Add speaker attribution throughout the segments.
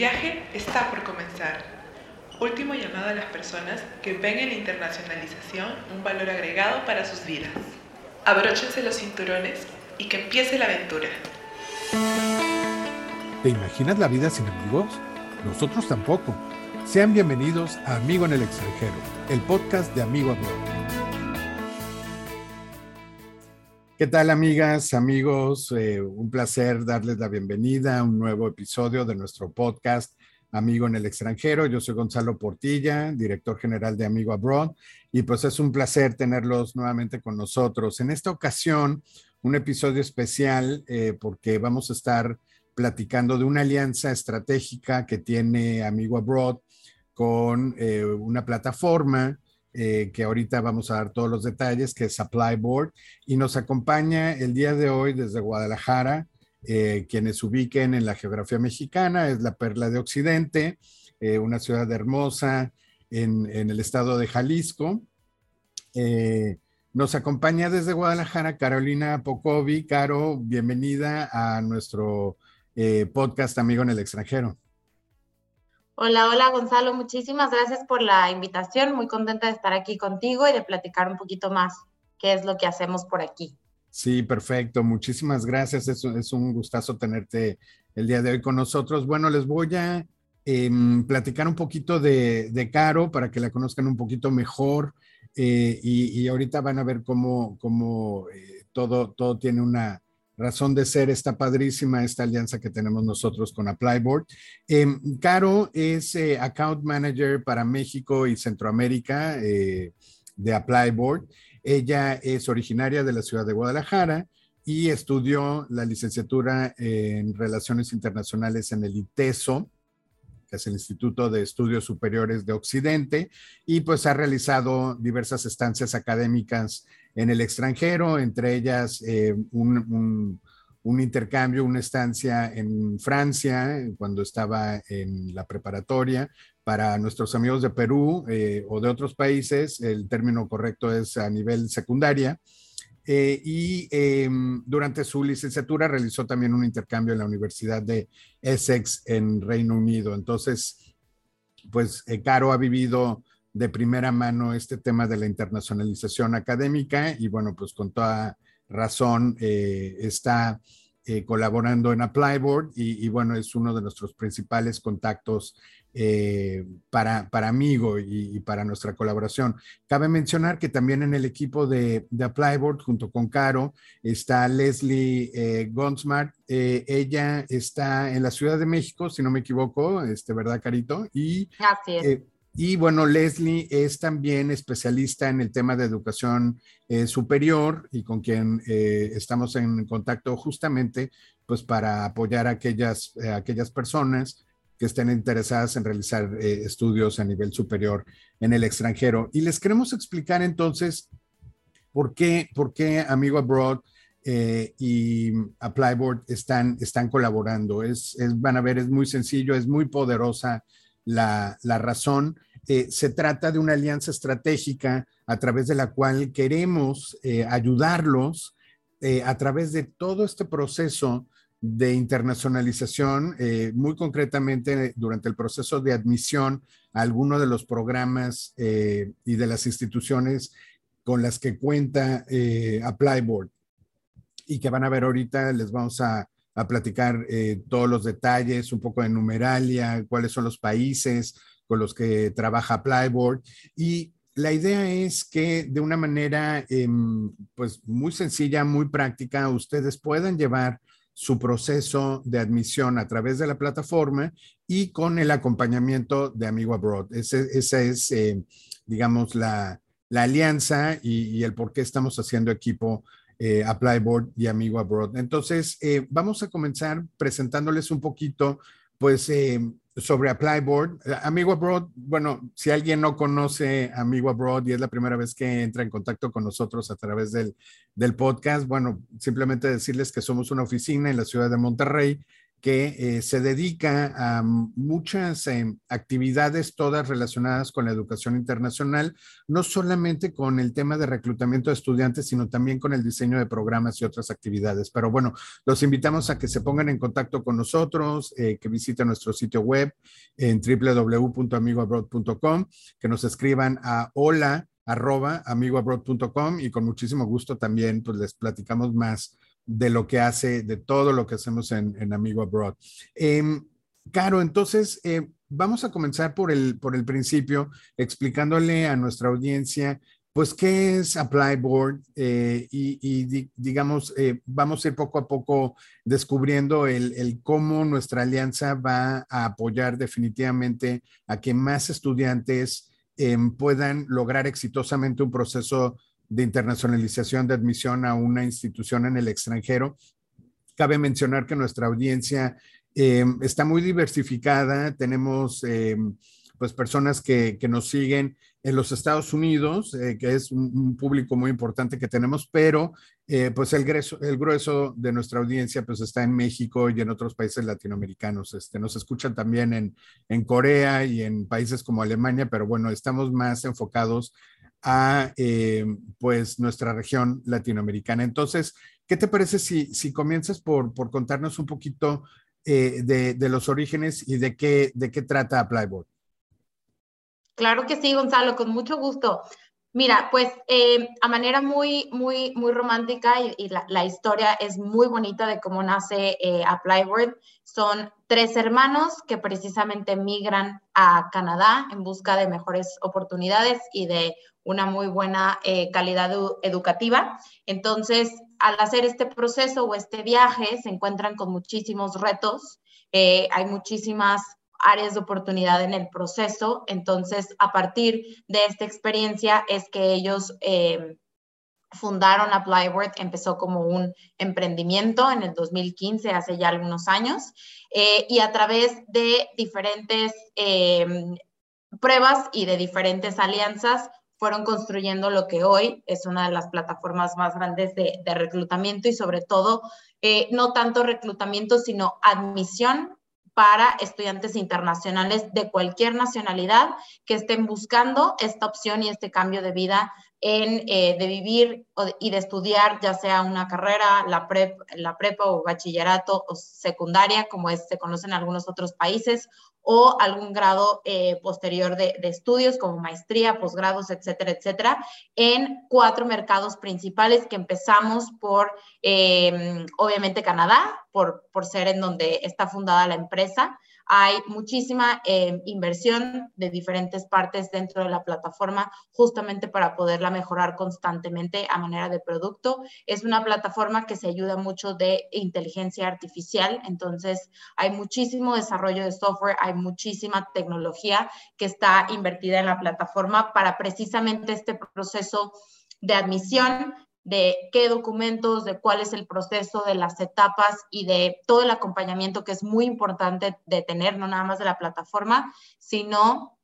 Speaker 1: viaje está por comenzar. Último llamado a las personas que ven en la internacionalización un valor agregado para sus vidas. Abróchense los cinturones y que empiece la aventura.
Speaker 2: ¿Te imaginas la vida sin amigos? Nosotros tampoco. Sean bienvenidos a Amigo en el extranjero, el podcast de Amigo Abroad. ¿Qué tal amigas, amigos? Eh, un placer darles la bienvenida a un nuevo episodio de nuestro podcast Amigo en el extranjero. Yo soy Gonzalo Portilla, director general de Amigo Abroad, y pues es un placer tenerlos nuevamente con nosotros. En esta ocasión, un episodio especial eh, porque vamos a estar platicando de una alianza estratégica que tiene Amigo Abroad con eh, una plataforma eh, que ahorita vamos a dar todos los detalles, que es Supply Board, y nos acompaña el día de hoy desde Guadalajara, eh, quienes ubiquen en la geografía mexicana, es la Perla de Occidente, eh, una ciudad hermosa en, en, el estado de Jalisco. nos acompaña desde Guadalajara Carolina Pocovi. Caro, bienvenida a nuestro podcast Amigo en el extranjero.
Speaker 3: Hola, hola Gonzalo, muchísimas gracias por la invitación. Muy contenta de estar aquí contigo y de platicar un poquito más qué es lo que hacemos por aquí.
Speaker 2: Sí, perfecto. Muchísimas gracias. Es, un gustazo tenerte el día de hoy con nosotros. Bueno, les voy a eh, platicar un poquito de, Caro para que la conozcan un poquito mejor eh, y, y, ahorita van a ver cómo, cómo eh, todo, todo tiene una, razón de ser está padrísima esta alianza que tenemos nosotros con Applyboard. Eh, Caro es eh, Account Manager para México y Centroamérica eh, de Applyboard. Ella es originaria de la ciudad de Guadalajara y estudió la licenciatura en Relaciones Internacionales en el ITESO, que es el Instituto de Estudios Superiores de Occidente, y pues ha realizado diversas estancias académicas en el extranjero, entre ellas eh, un, intercambio, una estancia en Francia cuando estaba en la preparatoria. Para nuestros amigos de Perú eh, o de otros países, el término correcto es a nivel secundaria. Eh, y eh, durante su licenciatura realizó también un intercambio en la Universidad de Essex en Reino Unido. Entonces, pues eh, Caro ha vivido de primera mano este tema de la internacionalización académica y bueno, pues con toda razón eh, está colaborando en Applyboard y, y, bueno, es uno de nuestros principales contactos eh, para, para Amigo y, y, para nuestra colaboración. Cabe mencionar que también en el equipo de, de Applyboard, junto con Caro, está Leslie eh, Gonsmart. Eh, ella está en la Ciudad de México, si no me equivoco, este, ¿verdad, Carito?
Speaker 3: Y, Así es.
Speaker 2: Eh, y bueno, Leslie es también especialista en el tema de educación superior y con quien estamos en contacto justamente pues para apoyar a aquellas, eh, aquellas personas que estén interesadas en realizar eh, estudios a nivel superior en el extranjero. Y les queremos explicar entonces por qué, por qué Amigo Abroad eh, y Applyboard están, están colaborando. Es, van a ver, es muy sencillo, es muy poderosa la, la razón. Eh, se trata de una alianza estratégica a través de la cual queremos eh, ayudarlos a través de todo este proceso de internacionalización, eh, muy concretamente durante el proceso de admisión a alguno de los programas y de las instituciones con las que cuenta Applyboard y que van a ver ahorita, les vamos a, a platicar eh, todos los detalles, un poco de numeralia, cuáles son los países con los que trabaja Plyboard. Y la idea es que de una manera eh, pues muy sencilla, muy práctica, ustedes puedan llevar su proceso de admisión a través de la plataforma y con el acompañamiento de Amigo Abroad. Esa es, eh, digamos, la, la alianza y, y, el por qué estamos haciendo equipo eh, Applyboard y Amigo Abroad. Entonces, eh, vamos a comenzar presentándoles un poquito, pues, eh, sobre Applyboard. Amigo Abroad, bueno, si alguien no conoce Amigo Abroad y es la primera vez que entra en contacto con nosotros a través del, del podcast, bueno, simplemente decirles que somos una oficina en la ciudad de Monterrey que eh, se dedica a muchas eh, actividades, todas relacionadas con la educación internacional, no solamente con el tema de reclutamiento de estudiantes, sino también con el diseño de programas y otras actividades. Pero bueno, los invitamos a que se pongan en contacto con nosotros, eh, que visiten nuestro sitio web en www.amigoabroad.com, que nos escriban a hola arroba amigoabroad.com y con muchísimo gusto también pues les platicamos más de lo que hace, de todo lo que hacemos en, Amigo Abroad. Eh, Caro, entonces eh, vamos a comenzar por el, por el principio, explicándole a nuestra audiencia, pues, qué es Apply Board eh, y, digamos, eh, vamos a ir poco a poco descubriendo el, el, cómo nuestra alianza va a apoyar definitivamente a que más estudiantes puedan lograr exitosamente un proceso de internacionalización de admisión a una institución en el extranjero. Cabe mencionar que nuestra audiencia eh, está muy diversificada. Tenemos eh, pues personas que, nos siguen en los Estados Unidos, eh, que es un, público muy importante que tenemos, pero pues el grueso, el grueso de nuestra audiencia pues está en México y en otros países latinoamericanos. Este, nos escuchan también en, en Corea y en países como Alemania, pero bueno, estamos más enfocados a eh, pues nuestra región latinoamericana. Entonces, ¿qué te parece si, si comienzas por, por contarnos un poquito eh, de, de, los orígenes y de qué, de qué trata Applyboard?
Speaker 3: Claro que sí, Gonzalo, con mucho gusto. Mira, pues eh, a manera muy, muy, muy romántica y, la, historia es muy bonita de cómo nace eh. Son tres hermanos que precisamente migran a Canadá en busca de mejores oportunidades y de una muy buena eh, calidad educativa. Entonces, al hacer este proceso o este viaje, se encuentran con muchísimos retos. Eh, hay muchísimas áreas de oportunidad en el proceso. Entonces, a partir de esta experiencia es que ellos eh, fundaron Applyboard, empezó como un emprendimiento en el 2015, hace ya algunos años, y a través de diferentes pruebas y de diferentes alianzas, fueron construyendo lo que hoy es una de las plataformas más grandes de, reclutamiento y sobre todo, eh, no tanto reclutamiento, sino admisión para estudiantes internacionales de cualquier nacionalidad que estén buscando esta opción y este cambio de vida en, eh, de vivir y de estudiar ya sea una carrera, la, prep, la prepa o bachillerato o secundaria, como es, se conoce en algunos otros países, o algún grado eh, posterior de, estudios como maestría, posgrados, etcétera, etcétera, en cuatro mercados principales que empezamos por, eh, obviamente, Canadá, por, por ser en donde está fundada la empresa, hay muchísima eh, inversión de diferentes partes dentro de la plataforma justamente para poderla mejorar constantemente a manera de producto. Es una plataforma que se ayuda mucho de inteligencia artificial, entonces hay muchísimo desarrollo de software, hay muchísima tecnología que está invertida en la plataforma para precisamente este proceso de admisión de qué documentos, de cuál es el proceso, de las etapas y de todo el acompañamiento que es muy importante de tener, no nada más de la plataforma, sino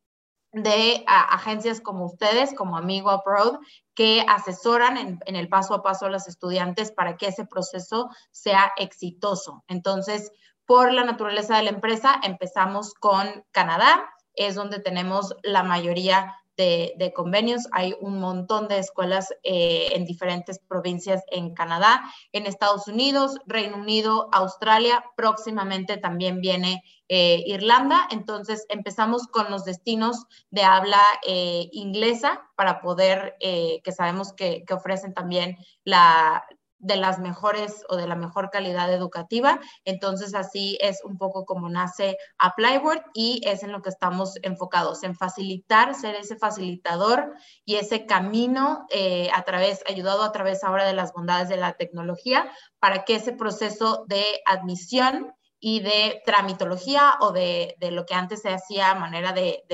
Speaker 3: de agencias como ustedes, como Amigo Abroad, que asesoran en, el paso a paso a los estudiantes para que ese proceso sea exitoso. Entonces, por la naturaleza de la empresa, empezamos con Canadá, es donde tenemos la mayoría de, convenios. Hay un montón de escuelas eh, en diferentes provincias en Canadá, en Estados Unidos, Reino Unido, Australia. Próximamente también viene eh, Irlanda. Entonces empezamos con los destinos de habla eh, inglesa para poder, que sabemos que, que ofrecen también la, de las mejores o de la mejor calidad educativa. Entonces, así es un poco como nace Applyboard y es en lo que estamos enfocados, en facilitar, ser ese facilitador y ese camino eh, a través, ayudado a través ahora de las bondades de la tecnología, para que ese proceso de admisión y de tramitología o de, lo que antes se hacía a manera de,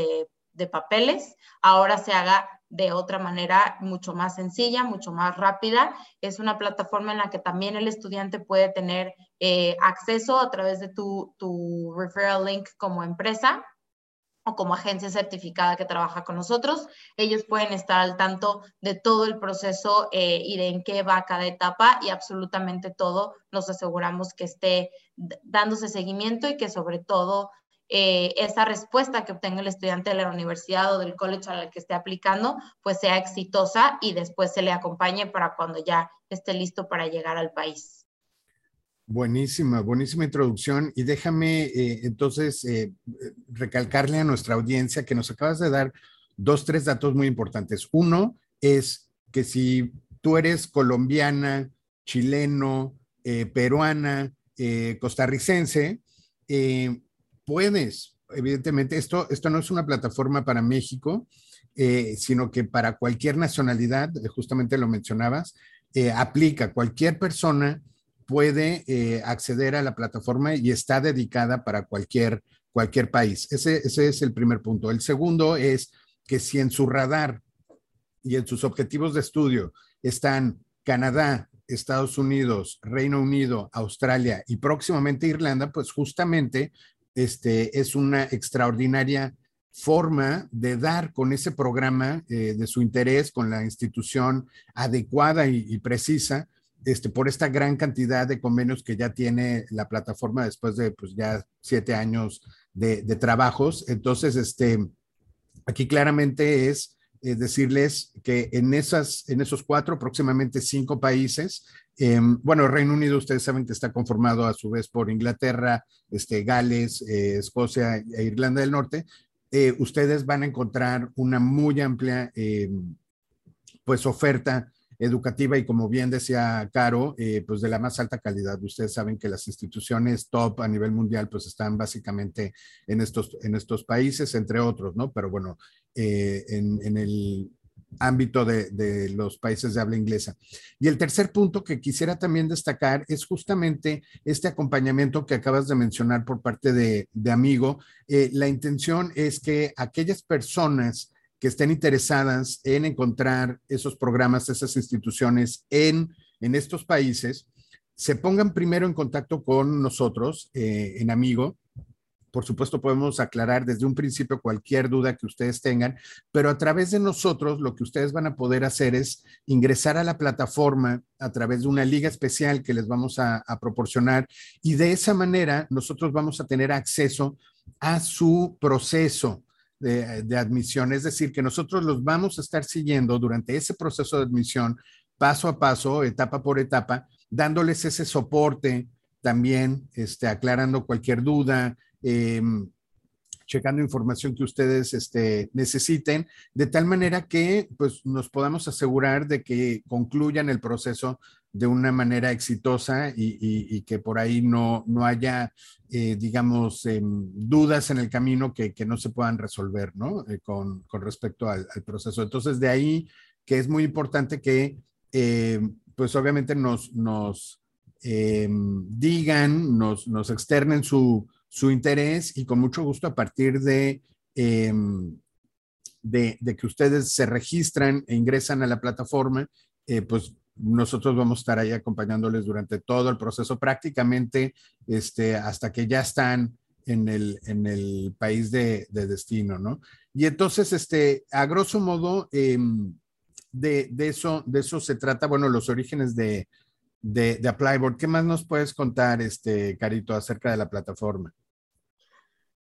Speaker 3: de papeles, ahora se haga de otra manera mucho más sencilla, mucho más rápida. Es una plataforma en la que también el estudiante puede tener eh, acceso a través de tu, tu referral link como empresa o como agencia certificada que trabaja con nosotros. Ellos pueden estar al tanto de todo el proceso eh, y de en qué va cada etapa y absolutamente todo nos aseguramos que esté dándose seguimiento y que sobre todo eh, esa respuesta que obtenga el estudiante de la universidad o del college al que esté aplicando, pues sea exitosa y después se le acompañe para cuando ya esté listo para llegar al país.
Speaker 2: Buenísima, buenísima introducción. Y déjame eh, entonces eh, recalcarle a nuestra audiencia que nos acabas de dar dos, tres datos muy importantes. Uno es que si tú eres colombiana, chileno, peruana, costarricense, puedes, evidentemente, esto, esto no es una plataforma para México, sino que para cualquier nacionalidad, justamente lo mencionabas, aplica cualquier persona puede eh, acceder a la plataforma y está dedicada para cualquier, cualquier país. Ese, ese es el primer punto. El segundo es que si en su radar y en sus objetivos de estudio están Canadá, Estados Unidos, Reino Unido, Australia y próximamente Irlanda, pues justamente este, es una extraordinaria forma de dar con ese programa eh, de su interés, con la institución adecuada y precisa, este, por esta gran cantidad de convenios que ya tiene la plataforma después de pues, ya siete años de, trabajos. Entonces, este, aquí claramente es eh, decirles que en, esas, en esos cuatro, próximamente cinco países, em, bueno, Reino Unido, ustedes saben que está conformado a su vez por Inglaterra, este, Gales, eh, Escocia e Irlanda del Norte. Eh, ustedes van a encontrar una muy amplia em, pues oferta educativa y como bien decía Caro, eh, pues de la más alta calidad. Ustedes saben que las instituciones top a nivel mundial pues están básicamente en estos, en estos países, entre otros, ¿no? Pero bueno, eh, en, el ámbito de, los países de habla inglesa. Y el tercer punto que quisiera también destacar es justamente este acompañamiento que acabas de mencionar por parte de, de Amigo. Eh, la intención es que aquellas personas que estén interesadas en encontrar esos programas, esas instituciones en, en estos países, se pongan primero en contacto con nosotros eh, en Amigo. Por supuesto, podemos aclarar desde un principio cualquier duda que ustedes tengan, pero a través de nosotros lo que ustedes van a poder hacer es ingresar a la plataforma a través de una liga especial que les vamos a, a proporcionar y de esa manera nosotros vamos a tener acceso a su proceso de, admisión, es decir, que nosotros los vamos a estar siguiendo durante ese proceso de admisión, paso a paso, etapa por etapa, dándoles ese soporte también, este, aclarando cualquier duda, em, checando información que ustedes este, necesiten, de tal manera que pues, nos podamos asegurar de que concluyan el proceso de una manera exitosa y, que por ahí no, no haya, eh, digamos, em, dudas en el camino que, no se puedan resolver, ¿no? Eh, con, respecto al, proceso. Entonces, de ahí que es muy importante que, eh, pues obviamente nos, nos em, digan, nos, nos externen su, su, interés y con mucho gusto a partir de... Em, de, que ustedes se registran e ingresan a la plataforma, pues nosotros vamos a estar ahí acompañándoles durante todo el proceso, prácticamente este, hasta que ya están en el, en el país de, destino, ¿no? Y entonces, este, a grosso modo, em, de, eso, de eso se trata, bueno, los orígenes de, de, de Applyboard. ¿Qué más nos puedes contar, este, Carito, acerca de la plataforma?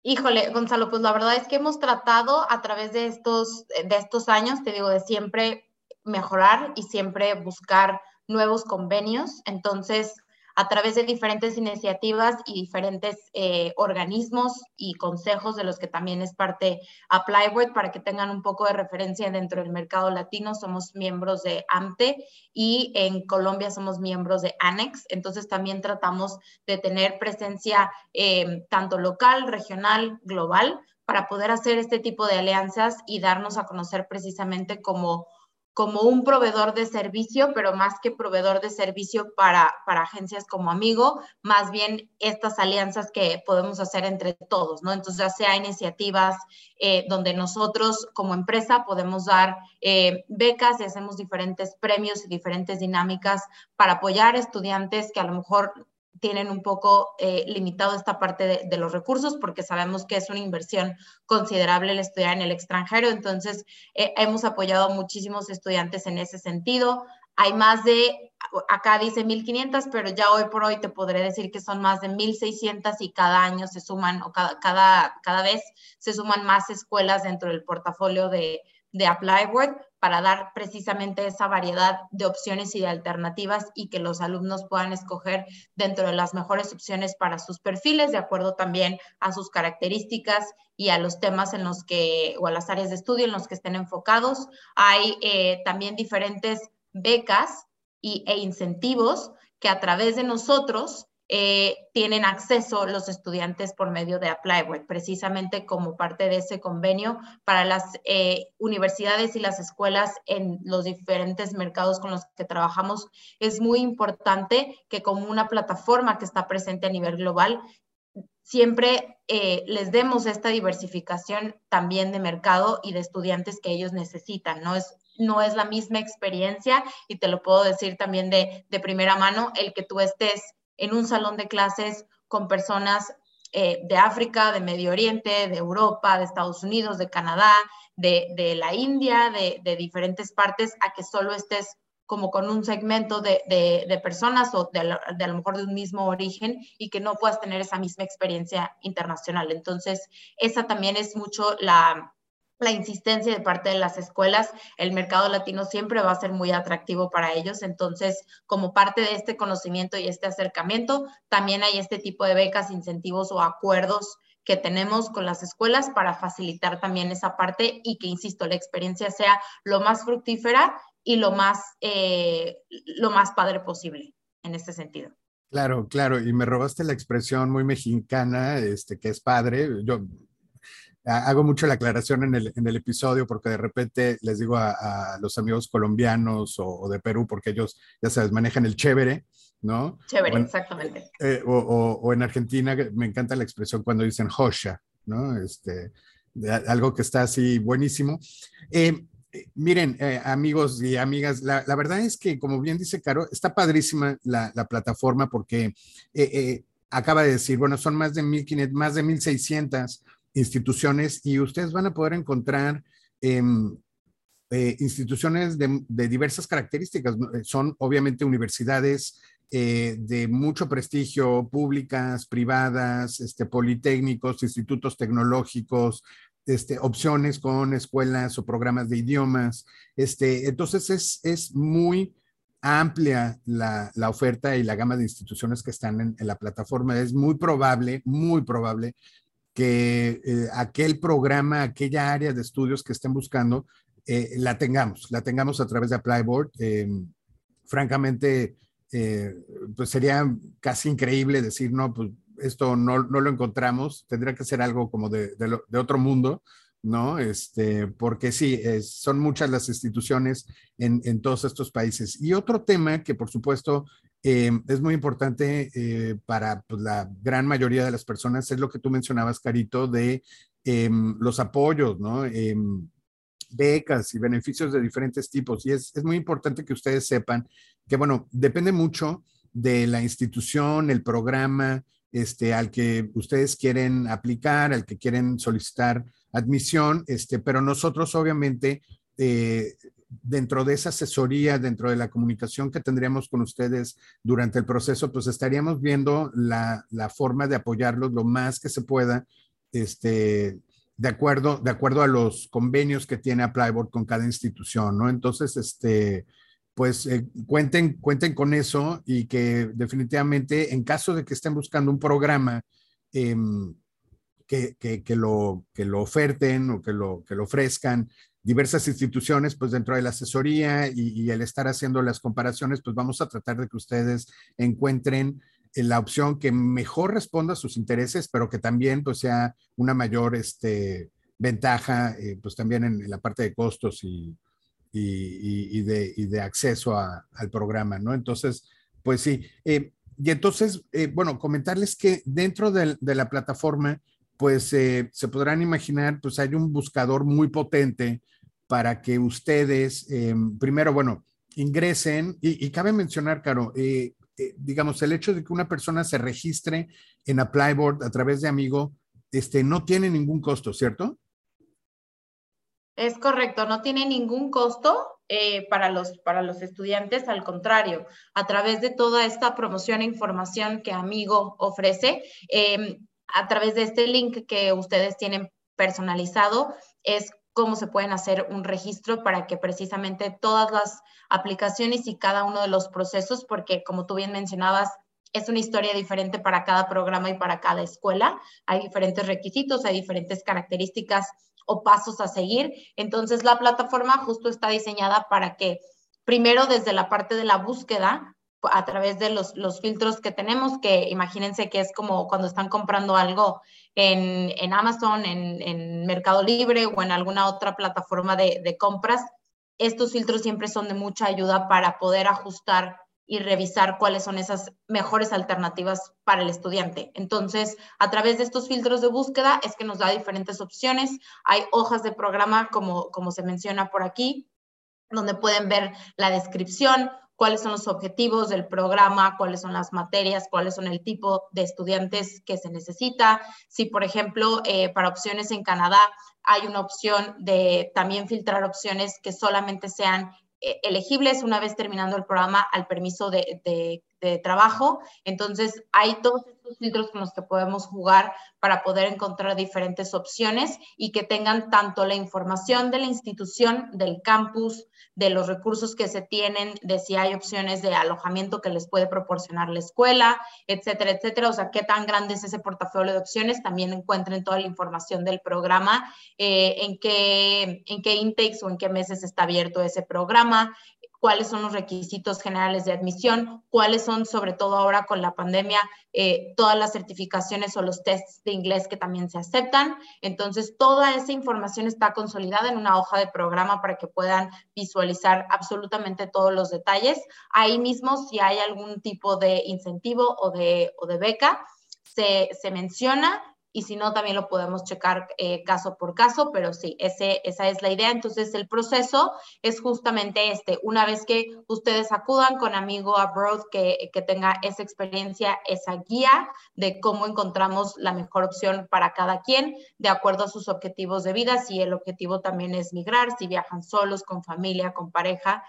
Speaker 3: Híjole, Gonzalo, pues la verdad es que hemos tratado a través de estos, de estos años, te digo, de siempre mejorar y siempre buscar nuevos convenios. Entonces, a través de diferentes iniciativas y diferentes eh, organismos y consejos de los que también es parte Applyboard para que tengan un poco de referencia dentro del mercado latino. Somos miembros de AMTE y en Colombia somos miembros de ANEX. Entonces también tratamos de tener presencia eh, tanto local, regional, global para poder hacer este tipo de alianzas y darnos a conocer precisamente como como un proveedor de servicio, pero más que proveedor de servicio para, para agencias como amigo, más bien estas alianzas que podemos hacer entre todos, ¿no? Entonces, ya sea iniciativas eh, donde nosotros como empresa podemos dar eh, becas y hacemos diferentes premios y diferentes dinámicas para apoyar estudiantes que a lo mejor tienen un poco eh, limitado esta parte de, los recursos porque sabemos que es una inversión considerable el estudiar en el extranjero. Entonces, eh, hemos apoyado a muchísimos estudiantes en ese sentido. Hay más de, acá dice 1.500, pero ya hoy por hoy te podré decir que son más de 1.600 y cada año se suman, o cada, cada, cada vez se suman más escuelas dentro del portafolio de, de ApplyWord para dar precisamente esa variedad de opciones y de alternativas y que los alumnos puedan escoger dentro de las mejores opciones para sus perfiles, de acuerdo también a sus características y a los temas en los que, o a las áreas de estudio en los que estén enfocados. Hay eh, también diferentes becas y, e incentivos que a través de nosotros eh, tienen acceso los estudiantes por medio de ApplyWord, precisamente como parte de ese convenio para las eh, universidades y las escuelas en los diferentes mercados con los que trabajamos. Es muy importante que como una plataforma que está presente a nivel global, siempre eh, les demos esta diversificación también de mercado y de estudiantes que ellos necesitan. No es, no es la misma experiencia y te lo puedo decir también de, de primera mano, el que tú estés en un salón de clases con personas eh, de África, de Medio Oriente, de Europa, de Estados Unidos, de Canadá, de, la India, de, diferentes partes, a que solo estés como con un segmento de, personas o de, a lo mejor de un mismo origen y que no puedas tener esa misma experiencia internacional. Entonces, esa también es mucho la, la insistencia de parte de las escuelas, el mercado latino siempre va a ser muy atractivo para ellos. Entonces, como parte de este conocimiento y este acercamiento, también hay este tipo de becas, incentivos o acuerdos que tenemos con las escuelas para facilitar también esa parte y que, insisto, la experiencia sea lo más fructífera y lo más, eh, lo más padre posible en este sentido.
Speaker 2: Claro, claro, y me robaste la expresión muy mexicana, este, que es padre. Yo hago mucho la aclaración en el, en el, episodio porque de repente les digo a, los amigos colombianos o, de Perú, porque ellos, ya sabes, manejan el chévere, ¿no?
Speaker 3: Chévere, exactamente.
Speaker 2: Eh, o, o, en Argentina me encanta la expresión cuando dicen hosha, ¿no? Este, algo que está así buenísimo. Eh, miren, eh, amigos y amigas, la, la, verdad es que, como bien dice Caro, está padrísima la, la plataforma porque acaba de decir, bueno, son más de 1.500, más de 1.600 instituciones y ustedes van a poder encontrar em, eh, instituciones de, diversas características. Eh, son obviamente universidades eh, de mucho prestigio, públicas, privadas, este, politécnicos, institutos tecnológicos, este, opciones con escuelas o programas de idiomas. Este, entonces es, es muy amplia la, la, oferta y la gama de instituciones que están en, en, la plataforma. Es muy probable, muy probable que eh, aquel programa, aquella área de estudios que estén buscando, eh, la tengamos, la tengamos a través de Applyboard. Eh, francamente, pues sería casi increíble decir, no, pues esto no, no lo encontramos, tendría que ser algo como de, de, otro mundo, ¿no? Este, porque sí, son muchas las instituciones en, en, todos estos países. Y otro tema que por supuesto eh, es muy importante eh, para pues, la gran mayoría de las personas, es lo que tú mencionabas, Carito, de em, los apoyos, ¿no? Becas y beneficios de diferentes tipos. Y es, es, muy importante que ustedes sepan que, bueno, depende mucho de la institución, el programa este, al que ustedes quieren aplicar, al que quieren solicitar admisión, este, pero nosotros obviamente eh, dentro de esa asesoría, dentro de la comunicación que tendríamos con ustedes durante el proceso, pues estaríamos viendo la, forma de apoyarlos lo más que se pueda, este, de acuerdo, de acuerdo a los convenios que tiene Applyboard con cada institución, ¿no? Entonces, este, pues eh, cuenten, cuenten con eso y que definitivamente en caso de que estén buscando un programa em, que, que, lo, que lo oferten o que lo, que lo ofrezcan, diversas instituciones, pues dentro de la asesoría y, el estar haciendo las comparaciones, pues vamos a tratar de que ustedes encuentren eh, la opción que mejor responda a sus intereses, pero que también pues sea una mayor este, ventaja, eh, pues también en, la parte de costos y, y, de, y de, acceso al programa, ¿no? Entonces, pues sí. Eh, y entonces, bueno, comentarles que dentro de, de la plataforma, pues eh, se podrán imaginar, pues hay un buscador muy potente para que ustedes, eh, primero, bueno, ingresen, y, cabe mencionar, Caro, eh, eh, digamos, el hecho de que una persona se registre en Applyboard a través de Amigo, este, no tiene ningún costo, ¿cierto?
Speaker 3: Es correcto, no tiene ningún costo eh, para, los, para los estudiantes, al contrario, a través de toda esta promoción e información que Amigo ofrece, em, a través de este link que ustedes tienen personalizado, es cómo se pueden hacer un registro para que precisamente todas las aplicaciones y cada uno de los procesos, porque como tú bien mencionabas, es una historia diferente para cada programa y para cada escuela. Hay diferentes requisitos, hay diferentes características o pasos a seguir. Entonces, la plataforma justo está diseñada para que primero desde la parte de la búsqueda, a través de los, filtros que tenemos, que imagínense que es como cuando están comprando algo en, Amazon, en, Mercado Libre o en alguna otra plataforma de, de compras, estos filtros siempre son de mucha ayuda para poder ajustar y revisar cuáles son esas mejores alternativas para el estudiante. Entonces, a través de estos filtros de búsqueda es que nos da diferentes opciones. Hay hojas de programa, como, como se menciona por aquí, donde pueden ver la descripción, cuáles son los objetivos del programa, cuáles son las materias, cuáles son el tipo de estudiantes que se necesita. Si, por ejemplo, eh, para opciones en Canadá hay una opción de también filtrar opciones que solamente sean eh, elegibles una vez terminando el programa al permiso de, de, de trabajo. Entonces, hay todos estos filtros con los que podemos jugar para poder encontrar diferentes opciones y que tengan tanto la información de la institución, del campus, de los recursos que se tienen, de si hay opciones de alojamiento que les puede proporcionar la escuela, etcétera, etcétera. O sea, qué tan grande es ese portafolio de opciones. También encuentren toda la información del programa, eh, en, qué, en qué intakes o en qué meses está abierto ese programa, cuáles son los requisitos generales de admisión, cuáles son, sobre todo ahora con la pandemia, eh, todas las certificaciones o los tests de inglés que también se aceptan. Entonces, toda esa información está consolidada en una hoja de programa para que puedan visualizar absolutamente todos los detalles. Ahí mismo, si hay algún tipo de incentivo o de, beca, se menciona y si no, también lo podemos checar eh, caso por caso, pero sí, ese, esa es la idea. Entonces, el proceso es justamente este. Una vez que ustedes acudan con Amigo Abroad, que, que tenga esa experiencia, esa guía de cómo encontramos la mejor opción para cada quien, de acuerdo a sus objetivos de vida, si el objetivo también es migrar, si viajan solos, con familia, con pareja,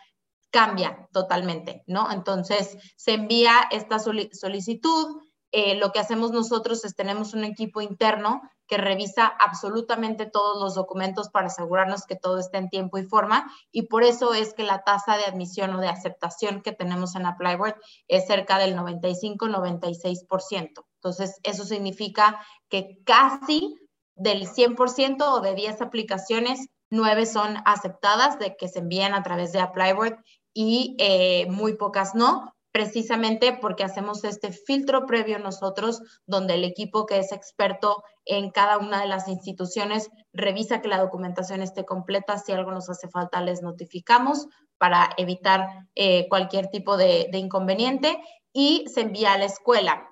Speaker 3: cambia totalmente, ¿no? Entonces, se envía esta solicitud eh, lo que hacemos nosotros es tenemos un equipo interno que revisa absolutamente todos los documentos para asegurarnos que todo esté en tiempo y forma y por eso es que la tasa de admisión o de aceptación que tenemos en Applyboard es cerca del 95-96%. Entonces, eso significa que casi del 100% o de 10 aplicaciones, 9 son aceptadas de que se envían a través de Applyboard y eh, muy pocas no, precisamente porque hacemos este filtro previo nosotros, donde el equipo que es experto en cada una de las instituciones revisa que la documentación esté completa. Si algo nos hace falta, les notificamos para evitar eh, cualquier tipo de, inconveniente y se envía a la escuela.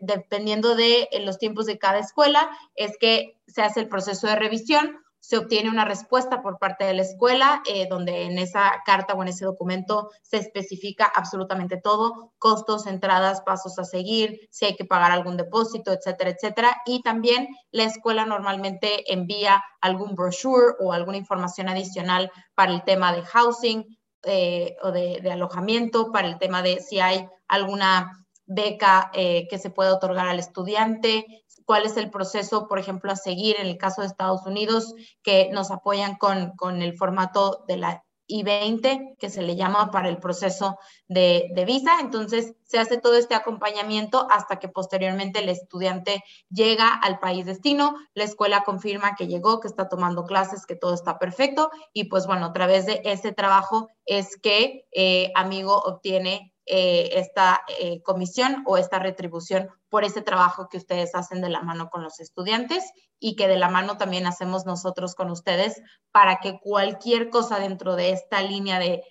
Speaker 3: dependiendo de los tiempos de cada escuela, es que se hace el proceso de revisión se obtiene una respuesta por parte de la escuela, eh, donde en esa carta o en ese documento se especifica absolutamente todo, costos, entradas, pasos a seguir, si hay que pagar algún depósito, etcétera, etcétera. Y también la escuela normalmente envía algún brochure o alguna información adicional para el tema de housing eh, o de, alojamiento, para el tema de si hay alguna beca eh, que se puede otorgar al estudiante, cuál es el proceso, por ejemplo, a seguir en el caso de Estados Unidos, que nos apoyan con, con el formato de la I-20, que se le llama para el proceso de, de, visa. Entonces, se hace todo este acompañamiento hasta que posteriormente el estudiante llega al país destino, la escuela confirma que llegó, que está tomando clases, que todo está perfecto y pues bueno, a través de ese trabajo es que eh, Amigo obtiene eh, esta eh, comisión o esta retribución por ese trabajo que ustedes hacen de la mano con los estudiantes y que de la mano también hacemos nosotros con ustedes para que cualquier cosa dentro de esta línea de,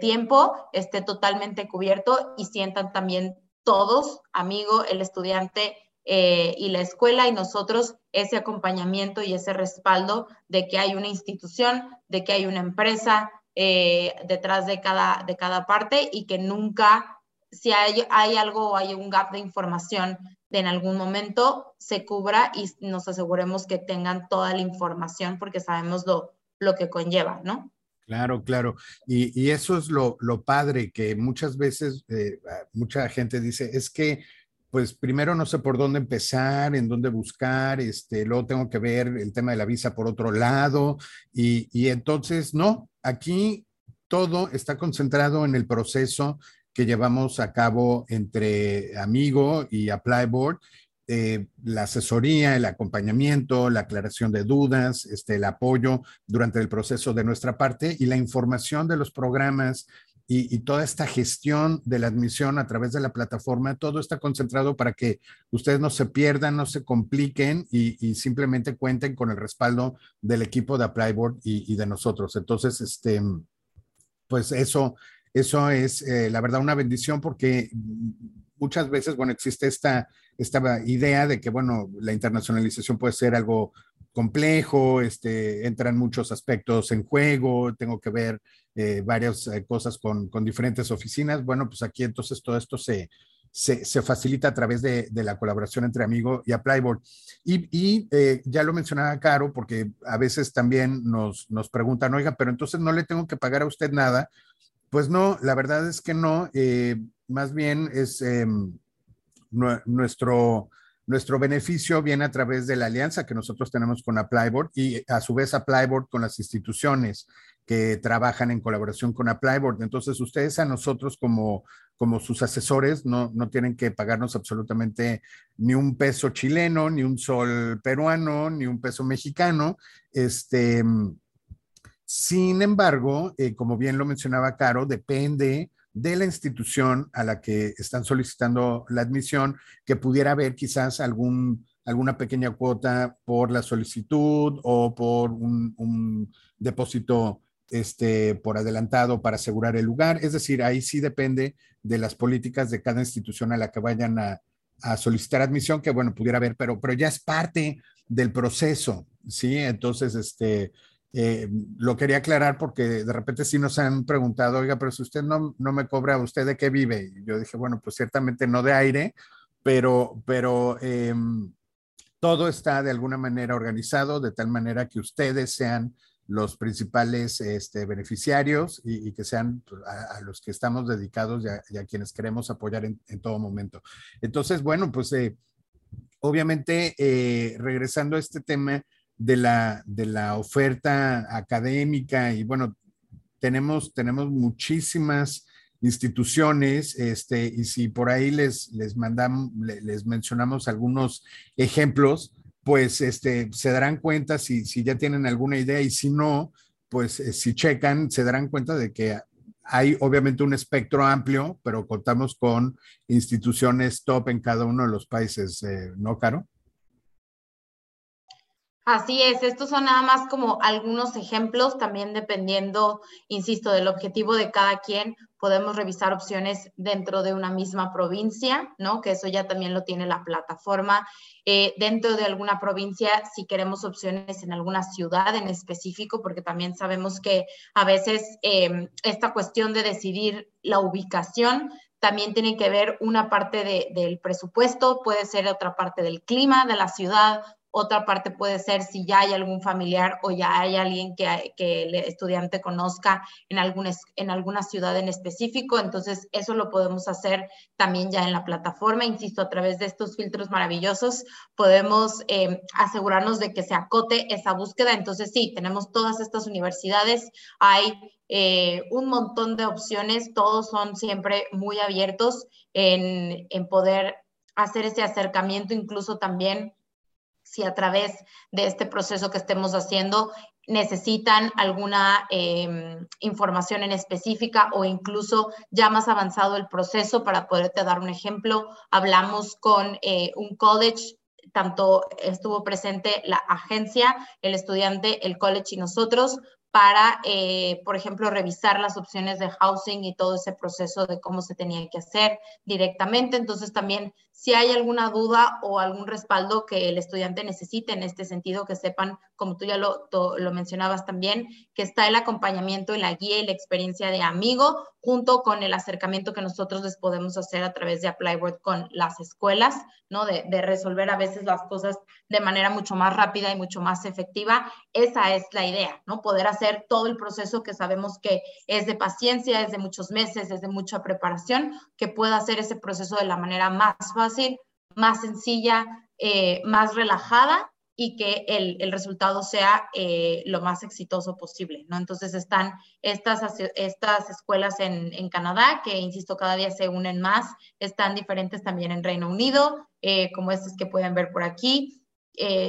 Speaker 3: tiempo esté totalmente cubierto y sientan también todos, amigo, el estudiante eh, y la escuela y nosotros ese acompañamiento y ese respaldo de que hay una institución, de que hay una empresa, eh, detrás de cada, de cada parte y que nunca si hay, algo o hay un gap de información de en algún momento, se cubra y nos aseguremos que tengan toda la información porque sabemos lo, lo que conlleva, ¿no?
Speaker 2: Claro, claro. Y, y eso es lo, lo, padre, que muchas veces eh, mucha gente dice, es que pues primero no sé por dónde empezar, en dónde buscar, este, luego tengo que ver el tema de la visa por otro lado y, y entonces no, aquí todo está concentrado en el proceso que llevamos a cabo entre Amigo y Applyboard eh, la asesoría, el acompañamiento, la aclaración de dudas, este, el apoyo durante el proceso de nuestra parte y la información de los programas y, toda esta gestión de la admisión a través de la plataforma, todo está concentrado para que ustedes no se pierdan, no se compliquen y, simplemente cuenten con el respaldo del equipo de Applyboard y, de nosotros. Entonces, este, pues eso, eso es eh, la verdad una bendición porque muchas veces, bueno, existe esta esta idea de que, bueno, la internacionalización puede ser algo complejo, este, entran muchos aspectos en juego, tengo que ver eh, varias eh, cosas con, con, diferentes oficinas. Bueno, pues aquí entonces todo esto se, se, se facilita a través de, de, la colaboración entre Amigo y Applyboard. Y, y eh, ya lo mencionaba Caro, porque a veces también nos, nos preguntan, oiga, pero entonces no le tengo que pagar a usted nada. Pues no, la verdad es que no, eh, más bien es em, nuestro, nuestro beneficio viene a través de la alianza que nosotros tenemos con Applyboard y a su vez Applyboard con las instituciones que trabajan en colaboración con Applyboard. Entonces, ustedes a nosotros como, como sus asesores no, no tienen que pagarnos absolutamente ni un peso chileno, ni un sol peruano, ni un peso mexicano. Este, sin embargo, eh, como bien lo mencionaba Caro, depende de la institución a la que están solicitando la admisión, que pudiera haber quizás algún, alguna pequeña cuota por la solicitud o por un, depósito este, por adelantado para asegurar el lugar. Es decir, ahí sí depende de las políticas de cada institución a la que vayan a, a solicitar admisión, que bueno, pudiera haber, pero, pero ya es parte del proceso, ¿sí? Entonces, este, eh, lo quería aclarar porque de repente sí nos han preguntado, oiga, pero si usted no, no me cobra, ¿usted de qué vive? Y yo dije, bueno, pues ciertamente no de aire, pero, pero eh, todo está de alguna manera organizado de tal manera que ustedes sean los principales este, beneficiarios y, que sean pues, a, a, los que estamos dedicados y a, a quienes queremos apoyar en, en, todo momento. Entonces, bueno, pues eh, obviamente eh, regresando a este tema, de la, de la oferta académica y bueno, tenemos, tenemos muchísimas instituciones, este, y si por ahí les, les mandamos, les mencionamos algunos ejemplos, pues este, se darán cuenta si, si ya tienen alguna idea y si no, pues eh, si checan, se darán cuenta de que hay obviamente un espectro amplio, pero contamos con instituciones top en cada uno de los países, eh, ¿no, Caro?
Speaker 3: Así es, estos son nada más como algunos ejemplos, también dependiendo, insisto, del objetivo de cada quien, podemos revisar opciones dentro de una misma provincia, ¿no? Que eso ya también lo tiene la plataforma. Eh, dentro de alguna provincia, si queremos opciones en alguna ciudad en específico, porque también sabemos que a veces eh, esta cuestión de decidir la ubicación también tiene que ver una parte de, del presupuesto, puede ser otra parte del clima de la ciudad otra parte puede ser si ya hay algún familiar o ya hay alguien que, el estudiante conozca en, en alguna ciudad en específico. Entonces, eso lo podemos hacer también ya en la plataforma. Insisto, a través de estos filtros maravillosos podemos eh, asegurarnos de que se acote esa búsqueda. Entonces, sí, tenemos todas estas universidades. Hay eh, un montón de opciones. Todos son siempre muy abiertos en, en poder hacer ese acercamiento, incluso también si a través de este proceso que estemos haciendo necesitan alguna eh, información en específica o incluso ya más avanzado el proceso, para poderte dar un ejemplo, hablamos con eh, un college, tanto estuvo presente la agencia, el estudiante, el college y nosotros para, eh, por ejemplo, revisar las opciones de housing y todo ese proceso de cómo se tenía que hacer directamente. Entonces, también si hay alguna duda o algún respaldo que el estudiante necesite en este sentido, que sepan, como tú ya lo, lo mencionabas también, que está el acompañamiento y la guía y la experiencia de amigo junto con el acercamiento que nosotros les podemos hacer a través de ApplyWord con las escuelas, ¿no? De, de, resolver a veces las cosas de manera mucho más rápida y mucho más efectiva. Esa es la idea, ¿no? Poder hacer todo el proceso que sabemos que es de paciencia, es de muchos meses, es de mucha preparación, que pueda hacer ese proceso de la manera más fácil fácil, más sencilla, eh, más relajada y que el, el resultado sea eh, lo más exitoso posible, ¿no? Entonces están estas, estas escuelas en, en, Canadá, que insisto, cada día se unen más, están diferentes también en Reino Unido, eh, como estas que pueden ver por aquí.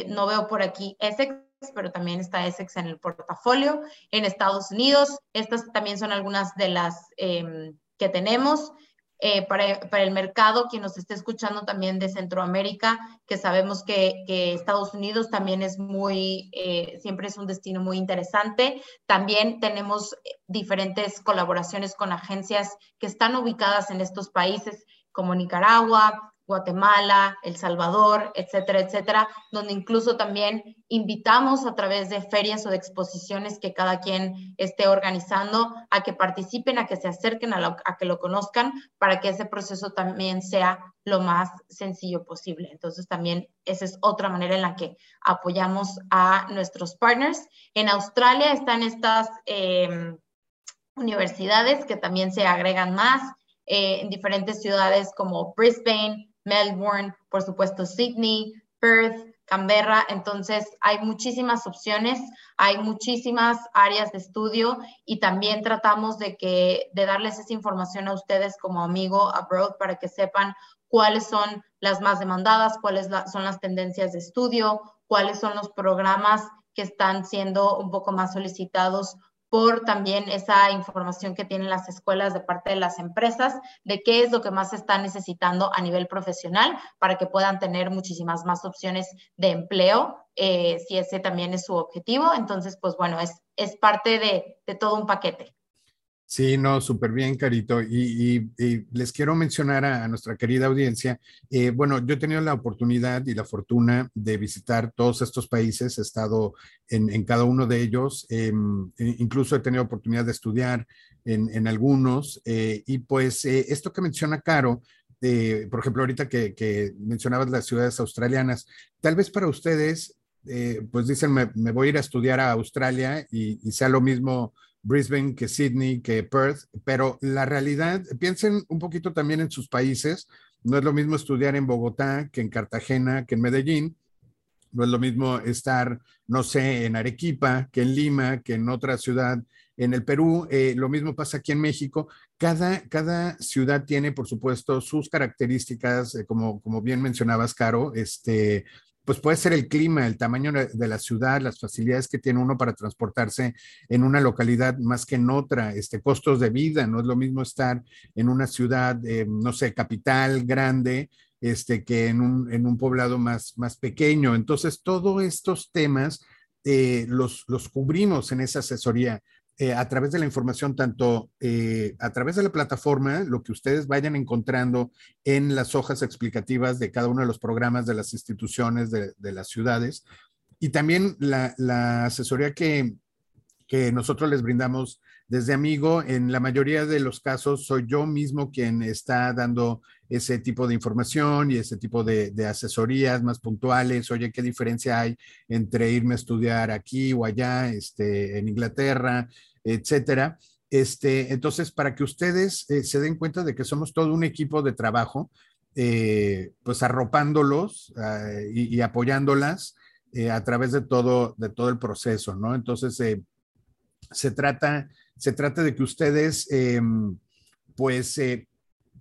Speaker 3: no veo por aquí Essex, pero también está Essex en el portafolio. En Estados Unidos, estas también son algunas de las em, que tenemos. Eh, para, el mercado, quien nos esté escuchando también de Centroamérica, que sabemos que, Estados Unidos también es muy, eh, siempre es un destino muy interesante. También tenemos diferentes colaboraciones con agencias que están ubicadas en estos países como Nicaragua, Guatemala, El Salvador, etcétera, etcétera, donde incluso también invitamos a través de ferias o de exposiciones que cada quien esté organizando a que participen, a que se acerquen, a, a que lo conozcan, para que ese proceso también sea lo más sencillo posible. Entonces también esa es otra manera en la que apoyamos a nuestros partners. En Australia están estas em, universidades que también se agregan más. Eh, en diferentes ciudades como Brisbane, Melbourne, por supuesto Sydney, Perth, Canberra. Entonces, hay muchísimas opciones, hay muchísimas áreas de estudio y también tratamos de, que, de darles esa información a ustedes como amigo abroad para que sepan cuáles son las más demandadas, cuáles son las tendencias de estudio, cuáles son los programas que están siendo un poco más solicitados por también esa información que tienen las escuelas de parte de las empresas de qué es lo que más están necesitando a nivel profesional para que puedan tener muchísimas más opciones de empleo, eh, si ese también es su objetivo. Entonces, pues bueno, es, es parte de, de todo un paquete.
Speaker 2: Sí, no, súper bien, Carito. Y, les quiero mencionar a, nuestra querida audiencia, eh, bueno, yo he tenido la oportunidad y la fortuna de visitar todos estos países, he estado en, cada uno de ellos, em, e incluso he tenido oportunidad de estudiar en, algunos, eh, y pues eh, esto que menciona Caro, por ejemplo, ahorita que, mencionabas las ciudades australianas, tal vez para ustedes, pues dicen, me, voy a ir a estudiar a Australia y, y sea lo mismo Brisbane, que Sydney, que Perth, pero la realidad, piensen un poquito también en sus países, no es lo mismo estudiar en Bogotá que en Cartagena, que en Medellín, no es lo mismo estar, no sé, en Arequipa, que en Lima, que en otra ciudad. En el Perú, eh, lo mismo pasa aquí en México. Cada, cada ciudad tiene, por supuesto, sus características, eh, como, como bien mencionabas, Caro, este, pues puede ser el clima, el tamaño de la ciudad, las facilidades que tiene uno para transportarse en una localidad más que en otra, este, costos de vida, no es lo mismo estar en una ciudad, eh, no sé, capital grande, este, que en un, en un poblado más, más pequeño. Entonces, todos estos temas eh, los, los cubrimos en esa asesoría. Eh, a través de la información, tanto eh, a través de la plataforma, lo que ustedes vayan encontrando en las hojas explicativas de cada uno de los programas de las instituciones de, las ciudades, y también la, asesoría que, que nosotros les brindamos desde amigo, en la mayoría de los casos soy yo mismo quien está dando ese tipo de información y ese tipo de, asesorías más puntuales. Oye, ¿qué diferencia hay entre irme a estudiar aquí o allá, este, en Inglaterra? etcétera. Este, entonces, para que ustedes eh, se den cuenta de que somos todo un equipo de trabajo, eh, pues arropándolos ah, y, apoyándolas eh, a través de todo, de todo el proceso, ¿no? Entonces, se, trata, se trata de que ustedes, em, pues,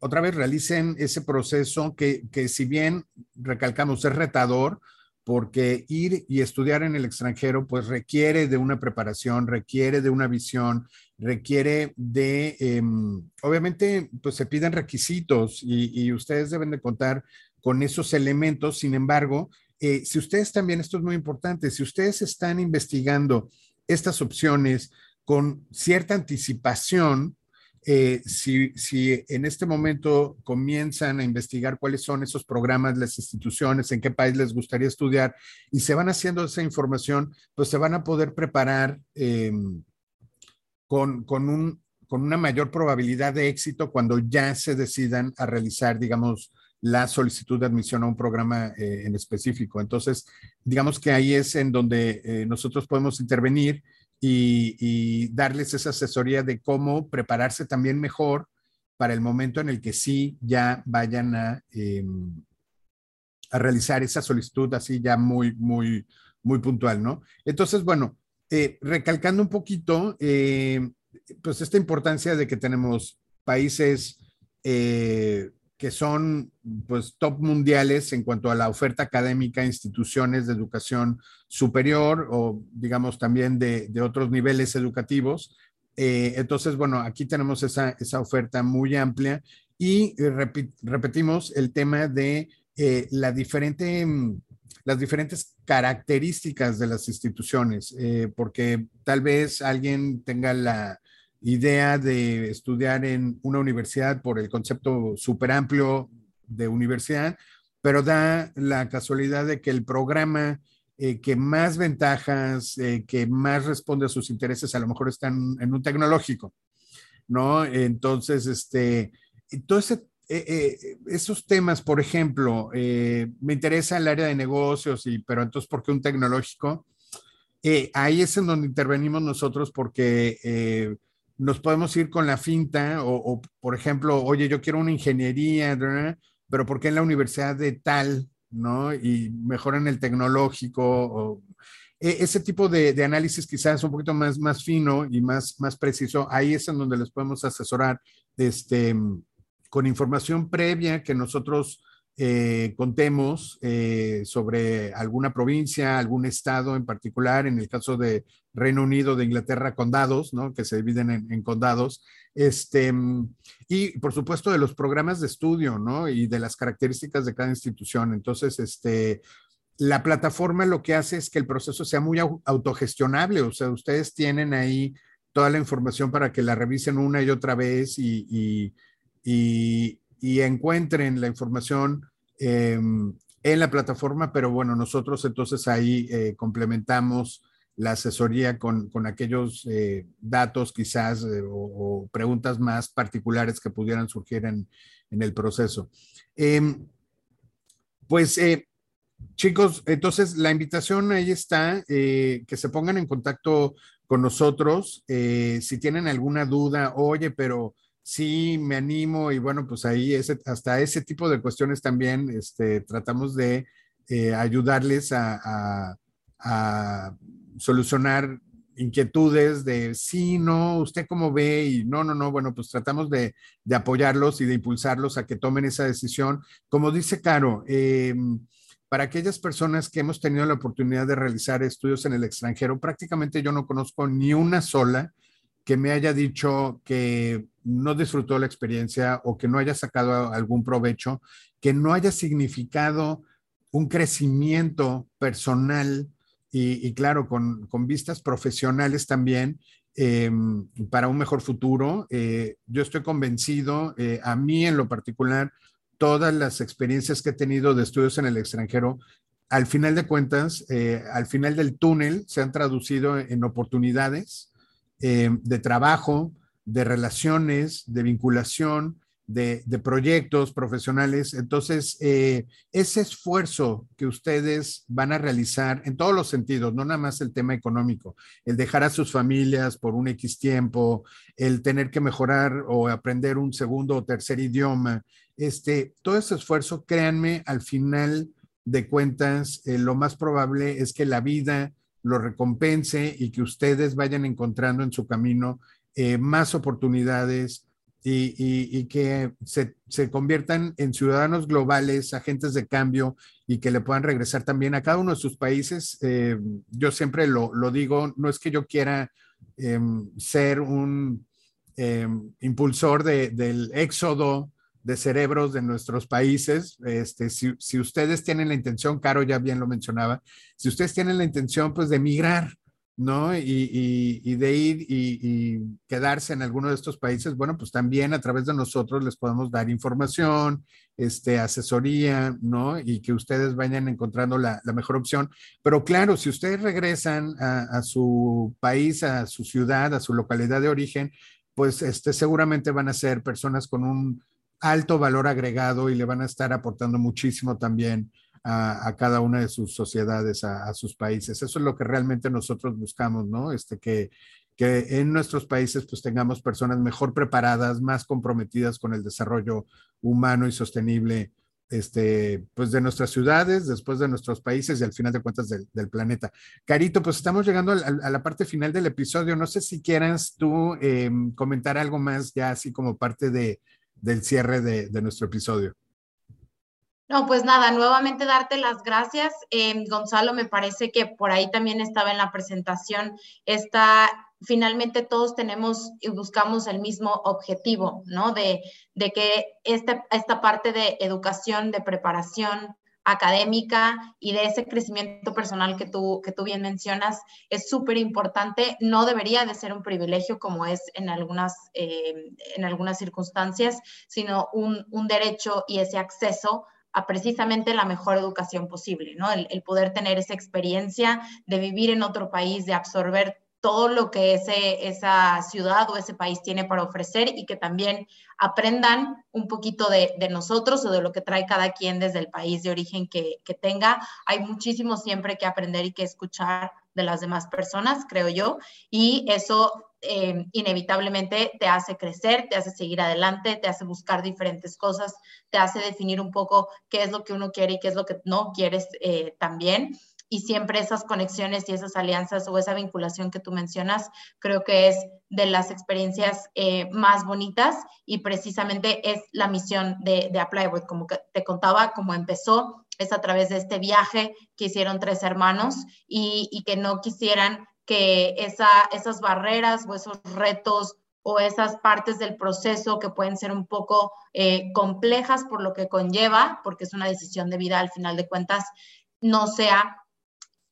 Speaker 2: otra vez realicen ese proceso que, que si bien recalcamos es retador, porque ir y estudiar en el extranjero pues requiere de una preparación, requiere de una visión, requiere de, em, obviamente pues se piden requisitos y, ustedes deben de contar con esos elementos, sin embargo, eh, si ustedes también, esto es muy importante, si ustedes están investigando estas opciones con cierta anticipación, eh, si, en este momento comienzan a investigar cuáles son esos programas, las instituciones, en qué país les gustaría estudiar y se van haciendo esa información, pues se van a poder preparar em, con, con, un, con una mayor probabilidad de éxito cuando ya se decidan a realizar, digamos, la solicitud de admisión a un programa eh, en específico. Entonces, digamos que ahí es en donde eh, nosotros podemos intervenir y, darles esa asesoría de cómo prepararse también mejor para el momento en el que sí ya vayan a, em, a realizar esa solicitud así ya muy, muy, muy puntual, ¿no? Entonces, bueno, eh, recalcando un poquito, pues esta importancia de que tenemos países eh, que son pues top mundiales en cuanto a la oferta académica, instituciones de educación superior o digamos también de, otros niveles educativos. Eh, entonces, bueno, aquí tenemos esa, esa oferta muy amplia y eh, repetimos el tema de la diferente, las diferentes características de las instituciones, porque tal vez alguien tenga la, idea de estudiar en una universidad por el concepto súper amplio de universidad, pero da la casualidad de que el programa eh, que más ventajas, eh, que más responde a sus intereses, a lo mejor están en un tecnológico, ¿no? Entonces, este, entonces, eh, esos temas, por ejemplo, me interesa el área de negocios, y, pero entonces, ¿por qué un tecnológico? ahí es en donde intervenimos nosotros porque nos podemos ir con la finta o, por ejemplo, oye, yo quiero una ingeniería, pero ¿por qué en la universidad de tal, no? Y mejor en el tecnológico o e, ese tipo de, análisis quizás un poquito más, más fino y más, más preciso, ahí es en donde les podemos asesorar este, con información previa que nosotros eh, contemos eh, sobre alguna provincia, algún estado en particular, en el caso de Reino Unido, de Inglaterra, condados, ¿no? Que se dividen en, condados, este, y por supuesto de los programas de estudio, ¿no? Y de las características de cada institución. Entonces, este, la plataforma lo que hace es que el proceso sea muy autogestionable, o sea, ustedes tienen ahí toda la información para que la revisen una y otra vez y, y encuentren la información em, en la plataforma, pero bueno, nosotros entonces ahí eh, complementamos la asesoría con, con aquellos eh, datos quizás eh, o, preguntas más particulares que pudieran surgir en, en el proceso. Em, pues chicos, entonces la invitación ahí está, que se pongan en contacto con nosotros si tienen alguna duda, oye, pero sí me animo y bueno, pues ahí hasta ese tipo de cuestiones también este, tratamos de eh, ayudarles a, solucionar inquietudes de sí, no, usted cómo ve y no, no, no, bueno, pues tratamos de, apoyarlos y de impulsarlos a que tomen esa decisión. Como dice Caro, em, para aquellas personas que hemos tenido la oportunidad de realizar estudios en el extranjero, prácticamente yo no conozco ni una sola que me haya dicho que no disfrutó la experiencia o que no haya sacado algún provecho, que no haya significado un crecimiento personal y, claro, con, vistas profesionales también eh, para un mejor futuro. Eh, yo estoy convencido, eh, a mí en lo particular, todas las experiencias que he tenido de estudios en el extranjero, al final de cuentas, al final del túnel, se han traducido en oportunidades de trabajo, de relaciones, de vinculación, de, proyectos profesionales. Entonces, eh, ese esfuerzo que ustedes van a realizar en todos los sentidos, no nada más el tema económico, el dejar a sus familias por un X tiempo, el tener que mejorar o aprender un segundo o tercer idioma, este, todo ese esfuerzo, créanme, al final de cuentas, eh, lo más probable es que la vida lo recompense y que ustedes vayan encontrando en su camino eh, más oportunidades y, que se, conviertan en ciudadanos globales, agentes de cambio y que le puedan regresar también a cada uno de sus países. Eh, yo siempre lo, digo, no es que yo quiera em, ser un em, impulsor del éxodo de cerebros de nuestros países. Este, si, ustedes tienen la intención, Caro ya bien lo mencionaba, si ustedes tienen la intención pues de emigrar, ¿no? Y, de ir y, quedarse en alguno de estos países, bueno, pues también a través de nosotros les podemos dar información, este, asesoría, ¿no? Y que ustedes vayan encontrando la, mejor opción. Pero claro, si ustedes regresan a, su país, a su ciudad, a su localidad de origen, pues este, seguramente van a ser personas con un alto valor agregado y le van a estar aportando muchísimo también a, cada una de sus sociedades, a, sus países. Eso es lo que realmente nosotros buscamos, ¿no? Este, que, que en nuestros países pues tengamos personas mejor preparadas, más comprometidas con el desarrollo humano y sostenible este, pues de nuestras ciudades, después de nuestros países y al final de cuentas del, planeta. Carito, pues estamos llegando a, la parte final del episodio. No sé si quieras tú em, comentar algo más ya así como parte de, del cierre de, de nuestro episodio.
Speaker 3: No, pues nada, nuevamente darte las gracias. Eh, Gonzalo, me parece que por ahí también estaba en la presentación, está, finalmente todos tenemos y buscamos el mismo objetivo, ¿no? De, de que esta, esta parte de educación, de preparación, académica y de ese crecimiento personal que tú, que tú bien mencionas es súper importante. No debería de ser un privilegio como es en algunas, eh, en algunas circunstancias, sino un, un derecho y ese acceso precisamente la mejor educación posible, ¿no? El, poder tener esa experiencia de vivir en otro país, de absorber todo lo que ese, esa ciudad o ese país tiene para ofrecer y que también aprendan un poquito de, nosotros o de lo que trae cada quien desde el país de origen que, que tenga. Hay muchísimo siempre que aprender y que escuchar de las demás personas, creo yo, y eso eh, inevitablemente te hace crecer, te hace seguir adelante, te hace buscar diferentes cosas, te hace definir un poco qué es lo que uno quiere y qué es lo que no quieres eh, también. Y siempre esas conexiones y esas alianzas o esa vinculación que tú mencionas, creo que es de las experiencias eh, más bonitas y precisamente es la misión de, de Applywood, como te contaba, cómo empezó, es a través de este viaje que hicieron tres hermanos y, y que no quisieran que esa, esas barreras o esos retos o esas partes del proceso que pueden ser un poco eh, complejas por lo que conlleva, porque es una decisión de vida al final de cuentas, no sea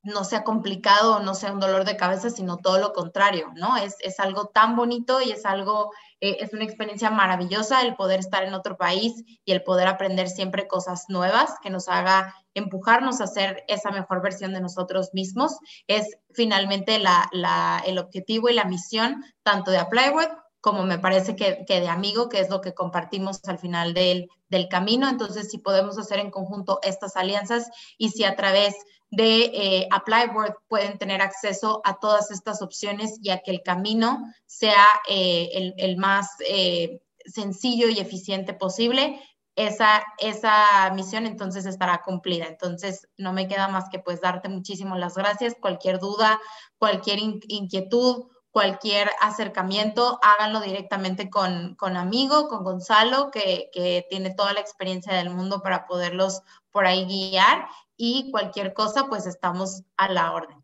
Speaker 3: no sea complicado no sea un dolor de cabeza, sino todo lo contrario, ¿no? Es, es algo tan bonito y es algo, eh, es una experiencia maravillosa el poder estar en otro país y el poder aprender siempre cosas nuevas que nos haga empujarnos a ser esa mejor versión de nosotros mismos. Es finalmente la, la, el objetivo y la misión tanto de Applywood como me parece que, que, de amigo, que es lo que compartimos al final del, del camino. Entonces, si podemos hacer en conjunto estas alianzas y si a través de eh, ApplyWord pueden tener acceso a todas estas opciones y a que el camino sea eh, el, el, más eh, sencillo y eficiente posible, esa, esa misión entonces estará cumplida. Entonces, no me queda más que pues darte muchísimas las gracias. Cualquier duda, cualquier inquietud, cualquier acercamiento, háganlo directamente con, con amigo, con Gonzalo, que, que tiene toda la experiencia del mundo para poderlos por ahí guiar y cualquier cosa, pues estamos a la orden.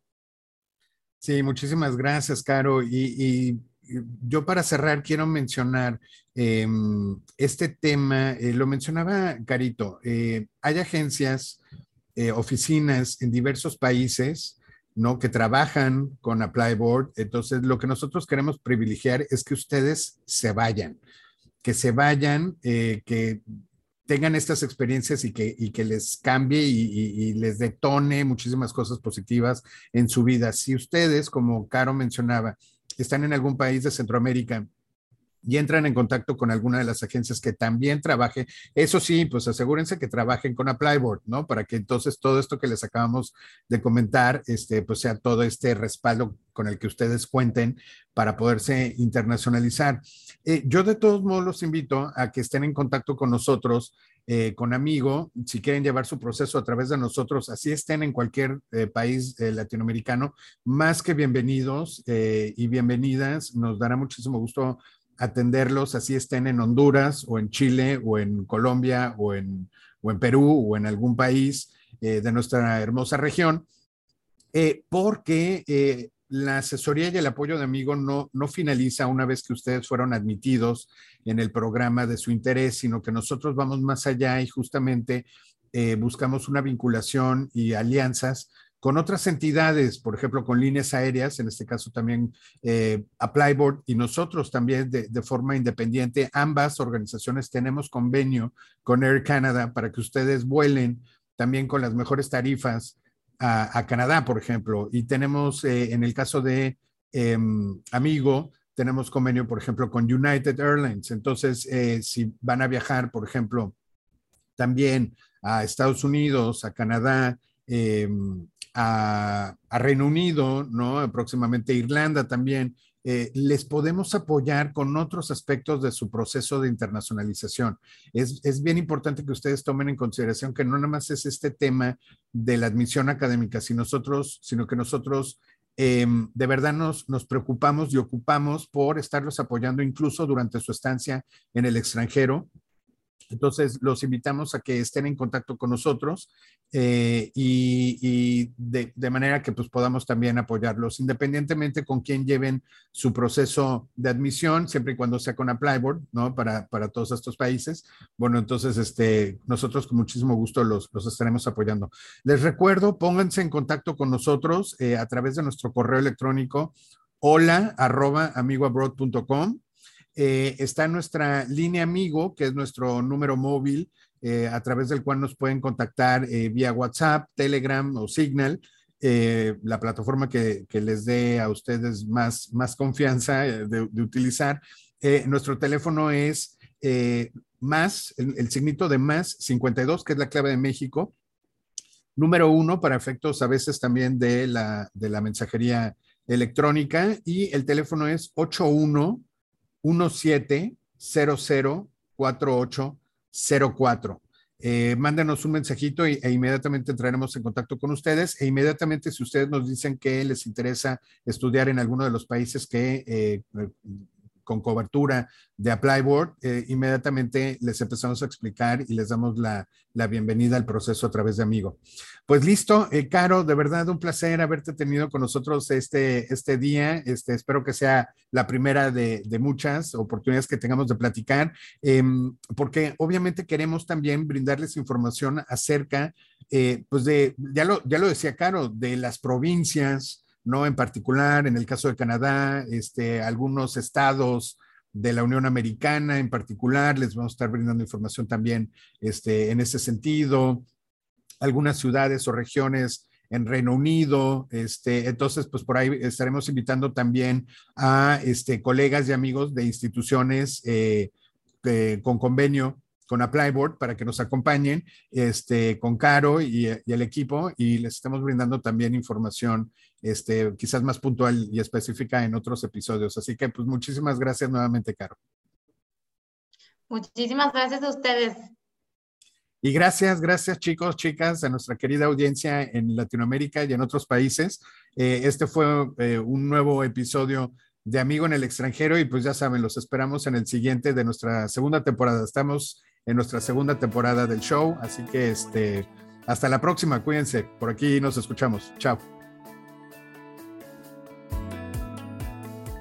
Speaker 2: Sí, muchísimas gracias, Caro. Y, yo para cerrar quiero mencionar em, este tema, eh, lo mencionaba Carito, eh, hay agencias, eh, oficinas en diversos países, ¿no? Que trabajan con Applyboard. Entonces, lo que nosotros queremos privilegiar es que ustedes se vayan, que se vayan, que tengan estas experiencias y que, y que les cambie y, les detone muchísimas cosas positivas en su vida. Si ustedes, como Caro mencionaba, están en algún país de Centroamérica y entran en contacto con alguna de las agencias que también trabaje. Eso sí, pues asegúrense que trabajen con Applyboard, ¿no? Para que entonces todo esto que les acabamos de comentar, este, pues sea todo este respaldo con el que ustedes cuenten para poderse internacionalizar. Eh, yo de todos modos los invito a que estén en contacto con nosotros, eh, con Amigo, si quieren llevar su proceso a través de nosotros, así estén en cualquier eh, país latinoamericano, más que bienvenidos y bienvenidas. Nos dará muchísimo gusto atenderlos, así estén en Honduras o en Chile o en Colombia o en, o en Perú o en algún país eh, de nuestra hermosa región, eh, porque eh, la asesoría y el apoyo de amigo no, no finaliza una vez que ustedes fueron admitidos en el programa de su interés, sino que nosotros vamos más allá y justamente buscamos una vinculación y alianzas con otras entidades, por ejemplo, con líneas aéreas, en este caso también eh, Applyboard y nosotros también de, forma independiente, ambas organizaciones tenemos convenio con Air Canada para que ustedes vuelen también con las mejores tarifas a, Canadá, por ejemplo. Y tenemos, eh, en el caso de eh, Amigo, tenemos convenio, por ejemplo, con United Airlines. Entonces, eh, si van a viajar, por ejemplo, también a Estados Unidos, a Canadá, eh, a, a, Reino Unido, ¿no? Próximamente Irlanda también, eh, les podemos apoyar con otros aspectos de su proceso de internacionalización. Es, es, bien importante que ustedes tomen en consideración que no nada más es este tema de la admisión académica, sino, nosotros, sino que nosotros eh, de verdad nos, nos preocupamos y ocupamos por estarlos apoyando incluso durante su estancia en el extranjero entonces, los invitamos a que estén en contacto con nosotros eh, y, de, manera que pues, podamos también apoyarlos, independientemente con quién lleven su proceso de admisión, siempre y cuando sea con Applyboard, ¿no? Para, para todos estos países. Bueno, entonces, este, nosotros con muchísimo gusto los, los estaremos apoyando. Les recuerdo, pónganse en contacto con nosotros eh, a través de nuestro correo electrónico hola arroba amigoabroad.com eh, está nuestra línea amigo, que es nuestro número móvil, eh, a través del cual nos pueden contactar eh, vía WhatsApp, Telegram o Signal, la plataforma que, les dé a ustedes más, más confianza de, de utilizar. nuestro teléfono es más, el, el signito de más 52, que es la clave de México. Número uno, para efectos a veces también de la, de la mensajería electrónica. Y el teléfono es 81 17004804. Eh, mándenos un mensajito y, e inmediatamente entraremos en contacto con ustedes e inmediatamente si ustedes nos dicen que les interesa estudiar en alguno de los países que eh, con cobertura de Applyboard, eh, inmediatamente les empezamos a explicar y les damos la, la, bienvenida al proceso a través de Amigo. Pues listo, eh, Caro, de verdad un placer haberte tenido con nosotros este, este día. Este, espero que sea la primera de, de muchas oportunidades que tengamos de platicar, eh, porque obviamente queremos también brindarles información acerca, eh, pues de, ya lo, ya lo decía Caro, de las provincias, ¿no? En particular, en el caso de Canadá, este, algunos estados de la Unión Americana en particular, les vamos a estar brindando información también este, en ese sentido, algunas ciudades o regiones en Reino Unido, este, entonces, pues por ahí estaremos invitando también a este, colegas y amigos de instituciones eh, eh, con convenio con Applyboard para que nos acompañen este, con Caro y, y, el equipo y les estamos brindando también información este, quizás más puntual y específica en otros episodios. Así que pues muchísimas gracias nuevamente, Caro.
Speaker 3: Muchísimas gracias a ustedes.
Speaker 2: Y gracias, gracias chicos, chicas, a nuestra querida audiencia en Latinoamérica y en otros países. Eh, este fue eh, un nuevo episodio de Amigo en el extranjero y pues ya saben, los esperamos en el siguiente de nuestra segunda temporada. Estamos en nuestra segunda temporada del show. Así que este, hasta la próxima, cuídense. Por aquí nos escuchamos. Chao.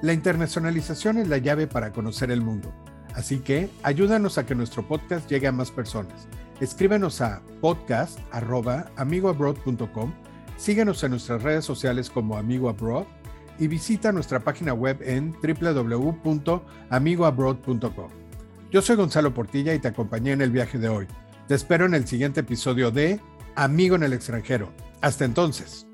Speaker 2: La internacionalización es la llave para conocer el mundo. Así que ayúdanos a que nuestro podcast llegue a más personas. Escríbenos a podcast.amigoabroad.com, síguenos en nuestras redes sociales como Amigo Abroad y visita nuestra página web en www.amigoabroad.com. Yo soy Gonzalo Portilla y te acompañé en el viaje de hoy. Te espero en el siguiente episodio de Amigo en el extranjero. Hasta entonces.